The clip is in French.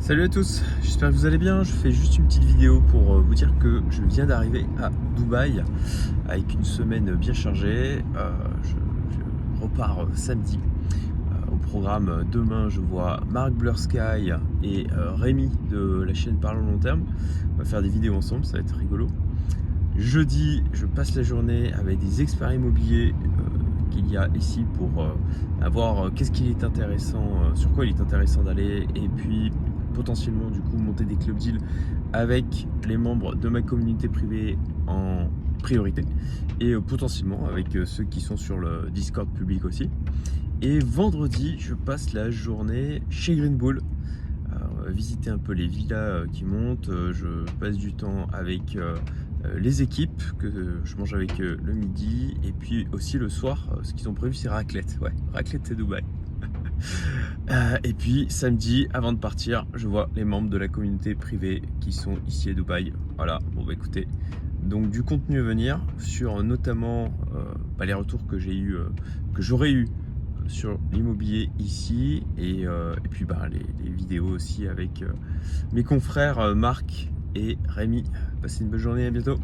Salut à tous, j'espère que vous allez bien. Je fais juste une petite vidéo pour euh, vous dire que je viens d'arriver à Dubaï avec une semaine bien chargée. Euh, je, repars samedi. Euh, au programme demain, je vois Marc Blursky et Rémi de la chaîne Parlons Long Terme. On va faire des vidéos ensemble, ça va être rigolo. Jeudi, je passe la journée avec des experts immobiliers qu'il y a ici pour avoir qu'est-ce qui est intéressant, sur quoi il est intéressant d'aller, et puis potentiellement du coup monter des club deals avec les membres de ma communauté privée en priorité, et euh, potentiellement avec euh, ceux qui sont sur le Discord public aussi. Et vendredi, je passe la journée chez Green Bull. Euh, visiter un peu les villas qui montent. Je passe du temps avec les équipes que je mange avec le midi et puis aussi le soir ce qu'ils ont prévu c'est raclette ouais raclette c'est Dubaï Euh, et puis samedi avant de partir je vois les membres de la communauté privée qui sont ici à Dubaï voilà bon bah écoutez donc du contenu à venir sur notamment euh, bah, les retours que j'ai eu euh, que j'aurais eu sur l'immobilier ici et, puis bah, les, les vidéos aussi avec mes confrères Marc et Rémi. Passez une bonne journée, à bientôt.